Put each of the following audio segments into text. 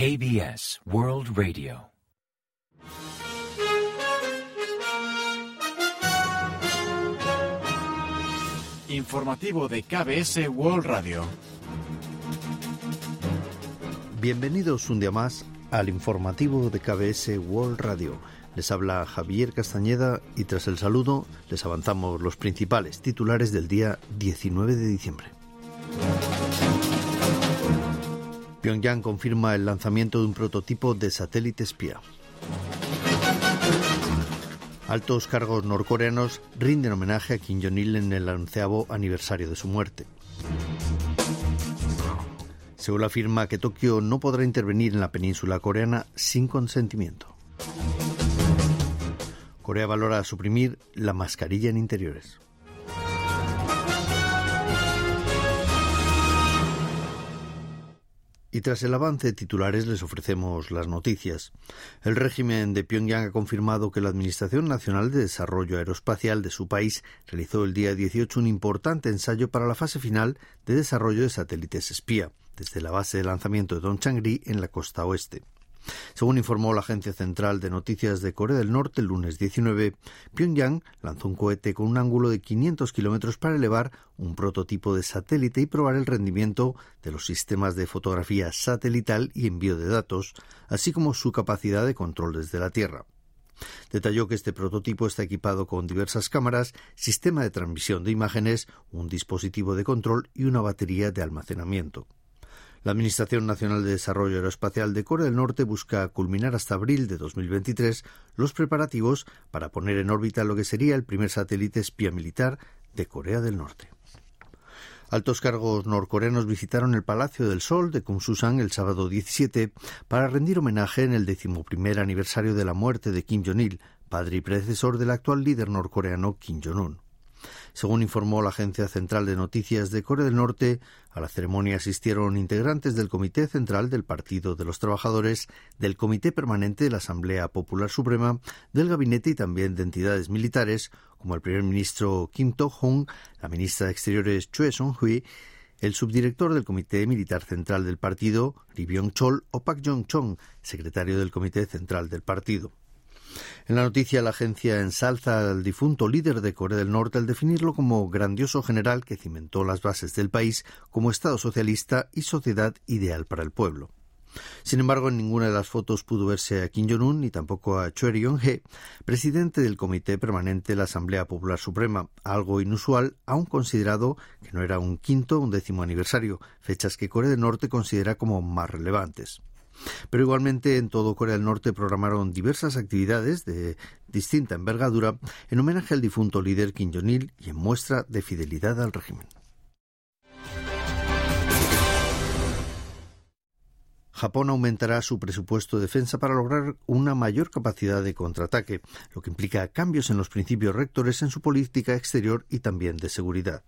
KBS World Radio. Informativo de KBS World Radio. Bienvenidos un día más al informativo de KBS World Radio. Les habla Javier Castañeda y tras el saludo les avanzamos los principales titulares del día 19 de diciembre. Pyongyang confirma el lanzamiento de un prototipo de satélite espía. Altos cargos norcoreanos rinden homenaje a Kim Jong-il en el onceavo aniversario de su muerte. Seúl afirma que Tokio no podrá intervenir en la península coreana sin consentimiento. Corea valora suprimir la mascarilla en interiores. Y tras el avance de titulares les ofrecemos las noticias. El régimen de Pyongyang ha confirmado que la Administración Nacional de Desarrollo Aeroespacial de su país realizó el día 18 un importante ensayo para la fase final de desarrollo de satélites espía, desde la base de lanzamiento de Dongchangri en la costa oeste. Según informó la Agencia Central de Noticias de Corea del Norte el lunes 19, Pyongyang lanzó un cohete con un ángulo de 500 kilómetros para elevar un prototipo de satélite y probar el rendimiento de los sistemas de fotografía satelital y envío de datos, así como su capacidad de control desde la Tierra. Detalló que este prototipo está equipado con diversas cámaras, sistema de transmisión de imágenes, un dispositivo de control y una batería de almacenamiento. La Administración Nacional de Desarrollo Aeroespacial de Corea del Norte busca culminar hasta abril de 2023 los preparativos para poner en órbita lo que sería el primer satélite espía militar de Corea del Norte. Altos cargos norcoreanos visitaron el Palacio del Sol de Kumsusan el sábado 17 para rendir homenaje en el decimoprimer aniversario de la muerte de Kim Jong-il, padre y predecesor del actual líder norcoreano Kim Jong-un. Según informó la Agencia Central de Noticias de Corea del Norte, a la ceremonia asistieron integrantes del Comité Central del Partido de los Trabajadores, del Comité Permanente de la Asamblea Popular Suprema, del Gabinete y también de entidades militares, como el primer ministro Kim To-hong, la ministra de Exteriores Choi Song-hui, el subdirector del Comité Militar Central del Partido, Ri Byung-chol, o Pak Jong-chong, secretario del Comité Central del Partido. En la noticia, la agencia ensalza al difunto líder de Corea del Norte al definirlo como grandioso general que cimentó las bases del país como Estado socialista y sociedad ideal para el pueblo. Sin embargo, en ninguna de las fotos pudo verse a Kim Jong-un ni tampoco a Choi Ryong-hee, presidente del Comité Permanente de la Asamblea Popular Suprema, algo inusual, aun considerado que no era un quinto o un décimo aniversario, fechas que Corea del Norte considera como más relevantes. Pero igualmente en todo Corea del Norte programaron diversas actividades de distinta envergadura en homenaje al difunto líder Kim Jong-il y en muestra de fidelidad al régimen. Japón aumentará su presupuesto de defensa para lograr una mayor capacidad de contraataque, lo que implica cambios en los principios rectores en su política exterior y también de seguridad.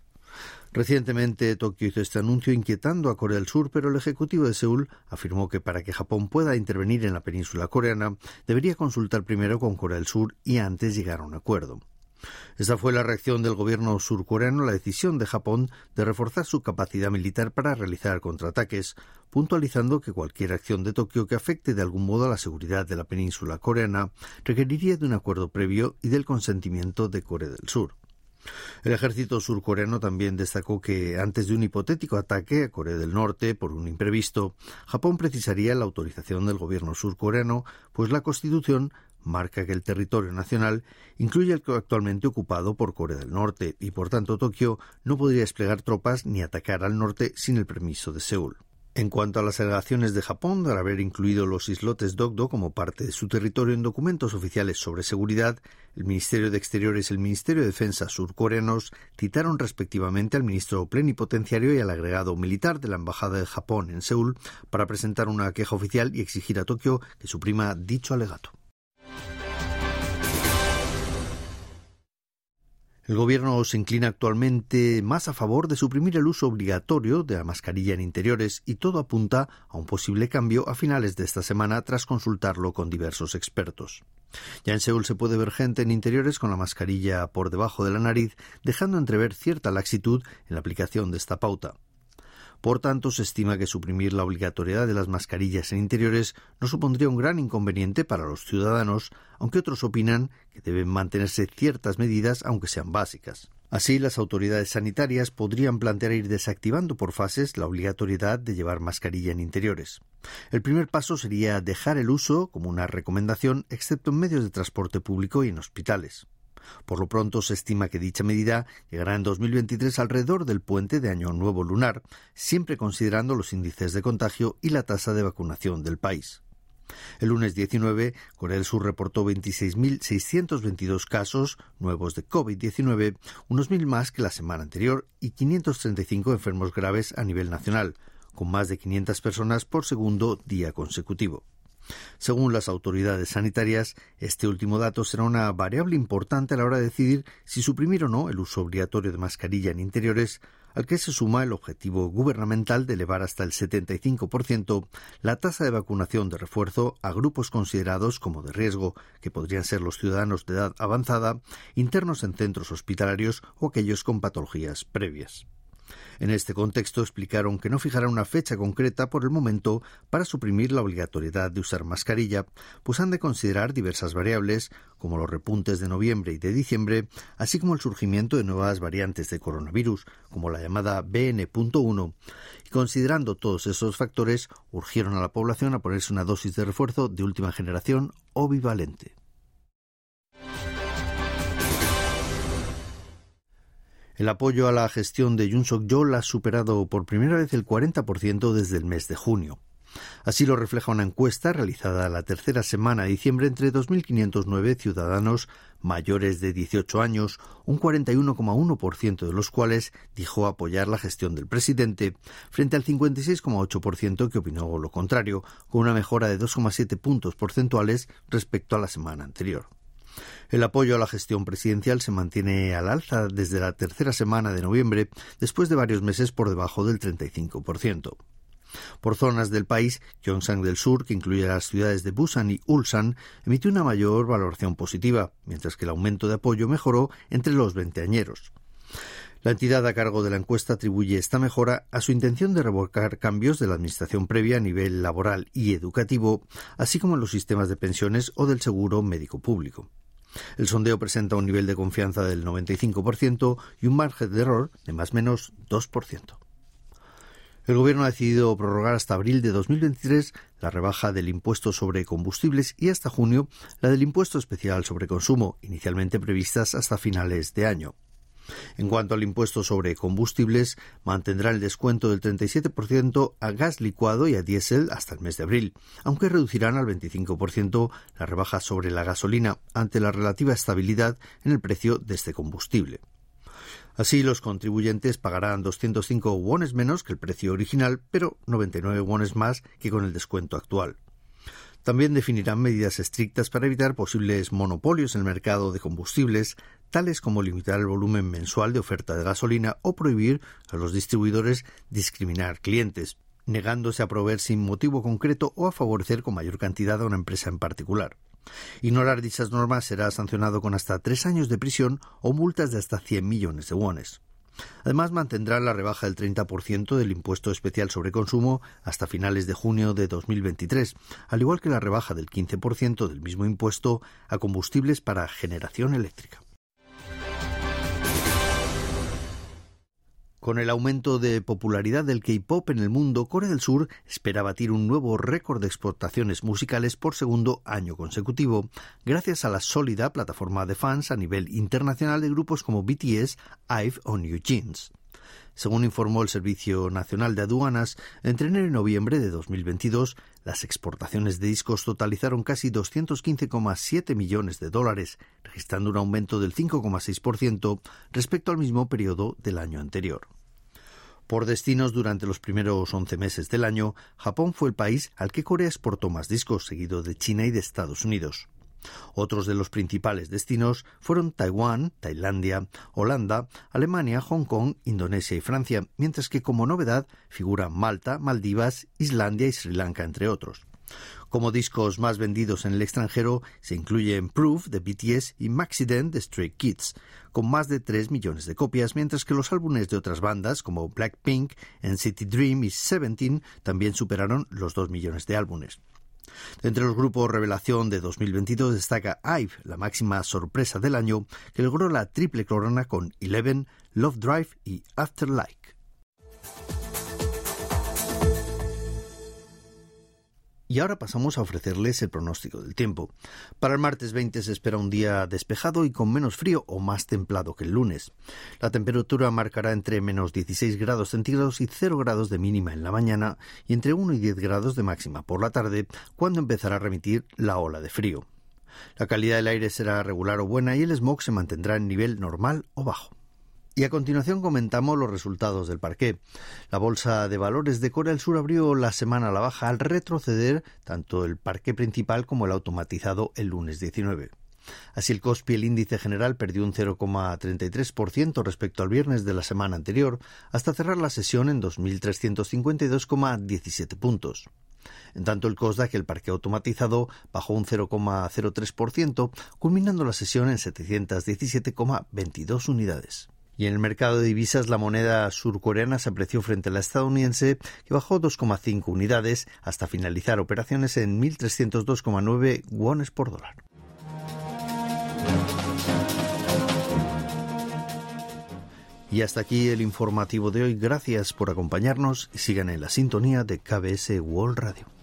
Recientemente Tokio hizo este anuncio inquietando a Corea del Sur, pero el Ejecutivo de Seúl afirmó que para que Japón pueda intervenir en la península coreana debería consultar primero con Corea del Sur y antes llegar a un acuerdo. Esta fue la reacción del gobierno surcoreano a la decisión de Japón de reforzar su capacidad militar para realizar contraataques, puntualizando que cualquier acción de Tokio que afecte de algún modo a la seguridad de la península coreana requeriría de un acuerdo previo y del consentimiento de Corea del Sur. El ejército surcoreano también destacó que antes de un hipotético ataque a Corea del Norte por un imprevisto, Japón precisaría la autorización del gobierno surcoreano, pues la Constitución marca que el territorio nacional incluye el que actualmente ocupado por Corea del Norte y por tanto Tokio no podría desplegar tropas ni atacar al norte sin el permiso de Seúl. En cuanto a las alegaciones de Japón de haber incluido los islotes Dogdo como parte de su territorio en documentos oficiales sobre seguridad, el Ministerio de Exteriores y el Ministerio de Defensa surcoreanos citaron respectivamente al ministro plenipotenciario y al agregado militar de la Embajada de Japón en Seúl para presentar una queja oficial y exigir a Tokio que suprima dicho alegato. El Gobierno se inclina actualmente más a favor de suprimir el uso obligatorio de la mascarilla en interiores y todo apunta a un posible cambio a finales de esta semana tras consultarlo con diversos expertos. Ya en Seúl se puede ver gente en interiores con la mascarilla por debajo de la nariz, dejando entrever cierta laxitud en la aplicación de esta pauta. Por tanto, se estima que suprimir la obligatoriedad de las mascarillas en interiores no supondría un gran inconveniente para los ciudadanos, aunque otros opinan que deben mantenerse ciertas medidas aunque sean básicas. Así, las autoridades sanitarias podrían plantear ir desactivando por fases la obligatoriedad de llevar mascarilla en interiores. El primer paso sería dejar el uso como una recomendación, excepto en medios de transporte público y en hospitales. Por lo pronto se estima que dicha medida llegará en 2023 alrededor del puente de Año Nuevo Lunar, siempre considerando los índices de contagio y la tasa de vacunación del país. El lunes 19, Corea del Sur reportó 26.622 casos nuevos de COVID-19, unos mil más que la semana anterior, y 535 enfermos graves a nivel nacional, con más de 500 personas por segundo día consecutivo. Según las autoridades sanitarias, este último dato será una variable importante a la hora de decidir si suprimir o no el uso obligatorio de mascarilla en interiores, al que se suma el objetivo gubernamental de elevar hasta el 75% la tasa de vacunación de refuerzo a grupos considerados como de riesgo, que podrían ser los ciudadanos de edad avanzada, internos en centros hospitalarios o aquellos con patologías previas. En este contexto explicaron que no fijarán una fecha concreta por el momento para suprimir la obligatoriedad de usar mascarilla, pues han de considerar diversas variables, como los repuntes de noviembre y de diciembre, así como el surgimiento de nuevas variantes de coronavirus, como la llamada BN.1, y considerando todos esos factores, urgieron a la población a ponerse una dosis de refuerzo de última generación o bivalente. El apoyo a la gestión de Yun Suk-yeol ha superado por primera vez el 40% desde el mes de junio. Así lo refleja una encuesta realizada la tercera semana de diciembre entre 2.509 ciudadanos mayores de 18 años, un 41,1% de los cuales dijo apoyar la gestión del presidente, frente al 56,8% que opinó lo contrario, con una mejora de 2,7 puntos porcentuales respecto a la semana anterior. El apoyo a la gestión presidencial se mantiene al alza desde la tercera semana de noviembre, después de varios meses por debajo del 35%. Por zonas del país, Gyeongsang del Sur, que incluye las ciudades de Busan y Ulsan, emitió una mayor valoración positiva, mientras que el aumento de apoyo mejoró entre los veinteañeros. La entidad a cargo de la encuesta atribuye esta mejora a su intención de revocar cambios de la administración previa a nivel laboral y educativo, así como en los sistemas de pensiones o del seguro médico público. El sondeo presenta un nivel de confianza del 95% y un margen de error de más o menos 2%. El Gobierno ha decidido prorrogar hasta abril de 2023 la rebaja del impuesto sobre combustibles y hasta junio la del impuesto especial sobre consumo, inicialmente previstas hasta finales de año. En cuanto al impuesto sobre combustibles, mantendrá el descuento del 37% a gas licuado y a diésel hasta el mes de abril, aunque reducirán al 25% la rebaja sobre la gasolina ante la relativa estabilidad en el precio de este combustible. Así, los contribuyentes pagarán 205 wones menos que el precio original, pero 99 wones más que con el descuento actual. También definirán medidas estrictas para evitar posibles monopolios en el mercado de combustibles, tales como limitar el volumen mensual de oferta de gasolina o prohibir a los distribuidores discriminar clientes, negándose a proveer sin motivo concreto o a favorecer con mayor cantidad a una empresa en particular. Ignorar dichas normas será sancionado con hasta tres años de prisión o multas de hasta 100 millones de wones. Además, mantendrá la rebaja del 30% del impuesto especial sobre consumo hasta finales de junio de 2023, al igual que la rebaja del 15% del mismo impuesto a combustibles para generación eléctrica. Con el aumento de popularidad del K-pop en el mundo, Corea del Sur espera batir un nuevo récord de exportaciones musicales por segundo año consecutivo, gracias a la sólida plataforma de fans a nivel internacional de grupos como BTS, IVE o New Jeans. Según informó el Servicio Nacional de Aduanas, entre enero y noviembre de 2022, las exportaciones de discos totalizaron casi 215,7 millones de dólares, registrando un aumento del 5,6% respecto al mismo periodo del año anterior. Por destinos durante los primeros 11 meses del año, Japón fue el país al que Corea exportó más discos, seguido de China y de Estados Unidos. Otros de los principales destinos fueron Taiwán, Tailandia, Holanda, Alemania, Hong Kong, Indonesia y Francia, mientras que como novedad figuran Malta, Maldivas, Islandia y Sri Lanka, entre otros. Como discos más vendidos en el extranjero se incluyen Proof de BTS y Maxident de Stray Kids, con más de 3 millones de copias, mientras que los álbumes de otras bandas como Blackpink, NCT Dream y Seventeen también superaron los 2 millones de álbumes. Entre los grupos revelación de 2022 destaca IVE, la máxima sorpresa del año, que logró la triple corona con Eleven, Love Drive y Afterlife. Y ahora pasamos a ofrecerles el pronóstico del tiempo. Para el martes 20 se espera un día despejado y con menos frío o más templado que el lunes. La temperatura marcará entre menos 16 grados centígrados y 0 grados de mínima en la mañana y entre 1 y 10 grados de máxima por la tarde, cuando empezará a remitir la ola de frío. La calidad del aire será regular o buena y el smog se mantendrá en nivel normal o bajo. Y a continuación comentamos los resultados del parqué. La bolsa de valores de Corea del Sur abrió la semana a la baja al retroceder tanto el parqué principal como el automatizado el lunes 19. Así el COSPI, el índice general, perdió un 0,33% respecto al viernes de la semana anterior, hasta cerrar la sesión en 2.352,17 puntos. En tanto, el COSDAC, el parque automatizado, bajó un 0,03%, culminando la sesión en 717,22 unidades. Y en el mercado de divisas la moneda surcoreana se apreció frente a la estadounidense, que bajó 2,5 unidades hasta finalizar operaciones en 1.302,9 wones por dólar. Y hasta aquí el informativo de hoy. Gracias por acompañarnos y sigan en la sintonía de KBS World Radio.